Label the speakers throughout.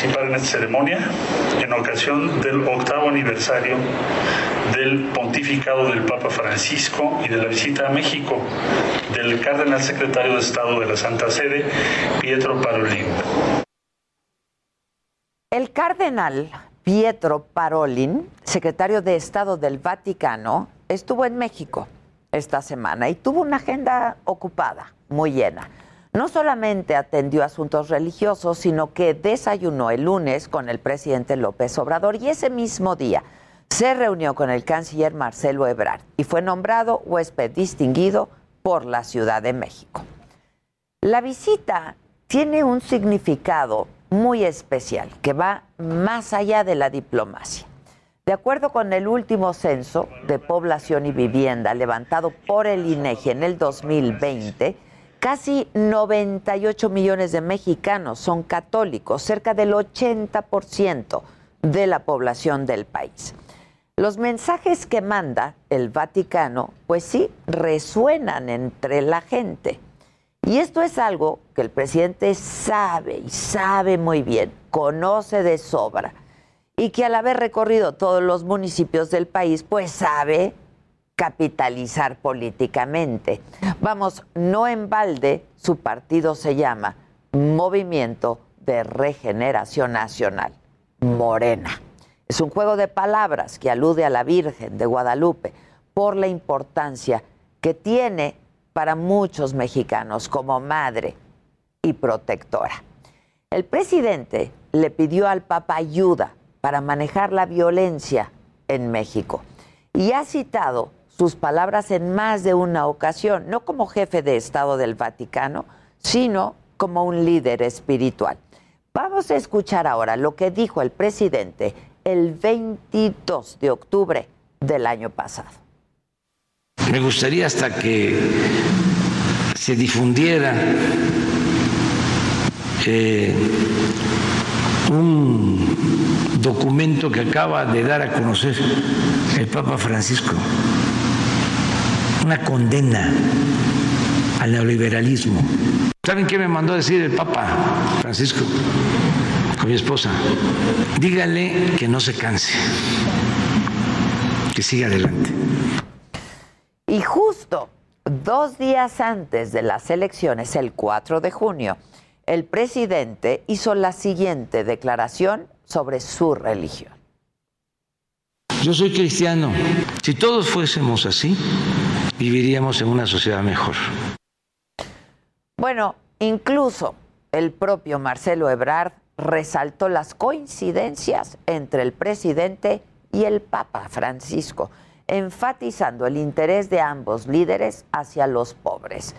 Speaker 1: Participar en esta ceremonia en ocasión del octavo aniversario del pontificado del Papa Francisco y de la visita a México del cardenal secretario de Estado de la Santa Sede, Pietro Parolin.
Speaker 2: El cardenal Pietro Parolin, secretario de Estado del Vaticano, estuvo en México esta semana y tuvo una agenda ocupada, muy llena. No solamente atendió asuntos religiosos, sino que desayunó el lunes con el presidente López Obrador y ese mismo día se reunió con el canciller Marcelo Ebrard y fue nombrado huésped distinguido por la Ciudad de México. La visita tiene un significado muy especial que va más allá de la diplomacia. De acuerdo con el último censo de población y vivienda levantado por el INEGI en el 2020, casi 98 millones de mexicanos son católicos, cerca del 80% de la población del país. Los mensajes que manda el Vaticano, pues sí, resuenan entre la gente. Y esto es algo que el presidente sabe y sabe muy bien, conoce de sobra, y que al haber recorrido todos los municipios del país, pues sabe capitalizar políticamente. Vamos, no en balde, su partido se llama Movimiento de Regeneración Nacional, Morena. Es un juego de palabras que alude a la Virgen de Guadalupe por la importancia que tiene para muchos mexicanos como madre y protectora. El presidente le pidió al Papa ayuda para manejar la violencia en México y ha citado sus palabras en más de una ocasión, no como jefe de Estado del Vaticano, sino como un líder espiritual. Vamos a escuchar ahora lo que dijo el presidente el 22 de octubre del año pasado.
Speaker 3: Me gustaría hasta que se difundiera eh, un documento que acaba de dar a conocer el Papa Francisco, una condena al neoliberalismo. ¿Saben qué me mandó a decir el Papa Francisco? con mi esposa, dígale que no se canse, que siga adelante.
Speaker 2: Y justo dos días antes de las elecciones, el 4 de junio, el presidente hizo la siguiente declaración sobre su religión.
Speaker 3: Yo soy cristiano. Si todos fuésemos así, viviríamos en una sociedad mejor.
Speaker 2: Bueno, incluso el propio Marcelo Ebrard resaltó las coincidencias entre el presidente y el Papa Francisco, enfatizando el interés de ambos líderes hacia los pobres.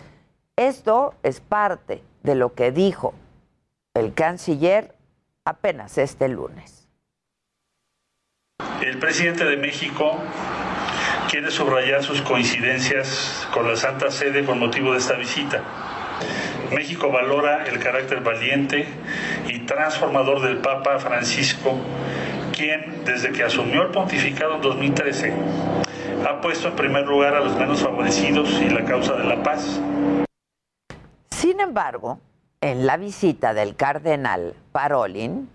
Speaker 2: Esto es parte de lo que dijo el canciller apenas este lunes.
Speaker 1: El presidente de México quiere subrayar sus coincidencias con la Santa Sede con motivo de esta visita México valora el carácter valiente y transformador del Papa Francisco, quien desde que asumió el pontificado en 2013 ha puesto en primer lugar a los menos favorecidos y la causa de la paz.
Speaker 2: Sin embargo, en la visita del cardenal Parolin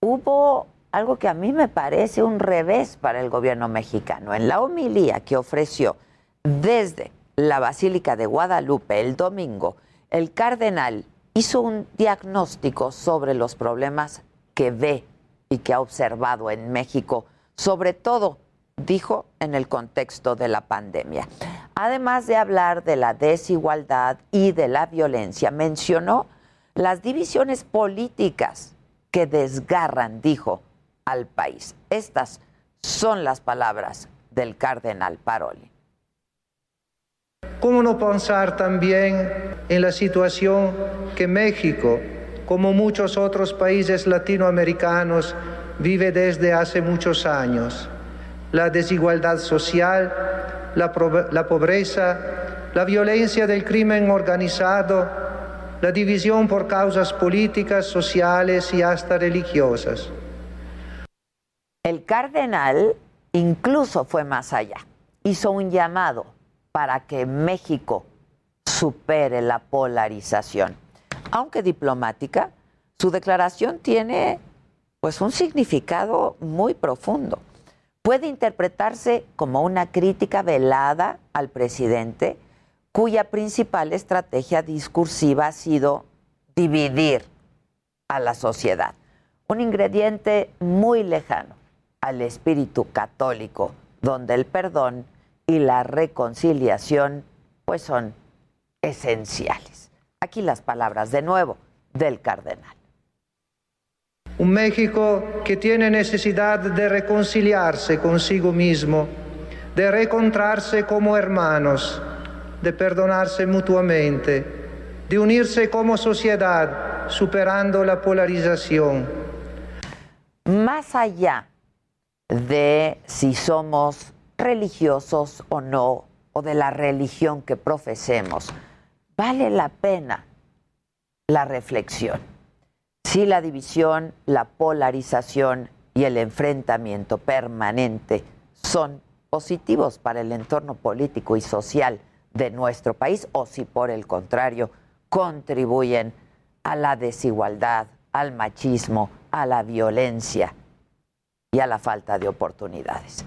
Speaker 2: hubo algo que a mí me parece un revés para el gobierno mexicano. En la homilía que ofreció desde la Basílica de Guadalupe el domingo, el cardenal hizo un diagnóstico sobre los problemas que ve y que ha observado en México, sobre todo, dijo, en el contexto de la pandemia. Además de hablar de la desigualdad y de la violencia, mencionó las divisiones políticas que desgarran, dijo, al país. Estas son las palabras del cardenal Paroli.
Speaker 4: ¿Cómo no pensar también en la situación que México, como muchos otros países latinoamericanos, vive desde hace muchos años? La desigualdad social, la, la pobreza, la violencia del crimen organizado, la división por causas políticas, sociales y hasta religiosas.
Speaker 2: El cardenal incluso fue más allá. Hizo un llamado para que México supere la polarización. Aunque diplomática, su declaración tiene pues un significado muy profundo. Puede interpretarse como una crítica velada al presidente, cuya principal estrategia discursiva ha sido dividir a la sociedad, un ingrediente muy lejano al espíritu católico, donde el perdón y la reconciliación pues son esenciales. Aquí las palabras de nuevo del cardenal.
Speaker 4: Un México que tiene necesidad de reconciliarse consigo mismo, de reencontrarse como hermanos, de perdonarse mutuamente, de unirse como sociedad, superando la polarización.
Speaker 2: Más allá de si somos religiosos o no, o de la religión que profesemos, vale la pena la reflexión. Si la división, la polarización y el enfrentamiento permanente son positivos para el entorno político y social de nuestro país o si por el contrario contribuyen a la desigualdad, al machismo, a la violencia y a la falta de oportunidades.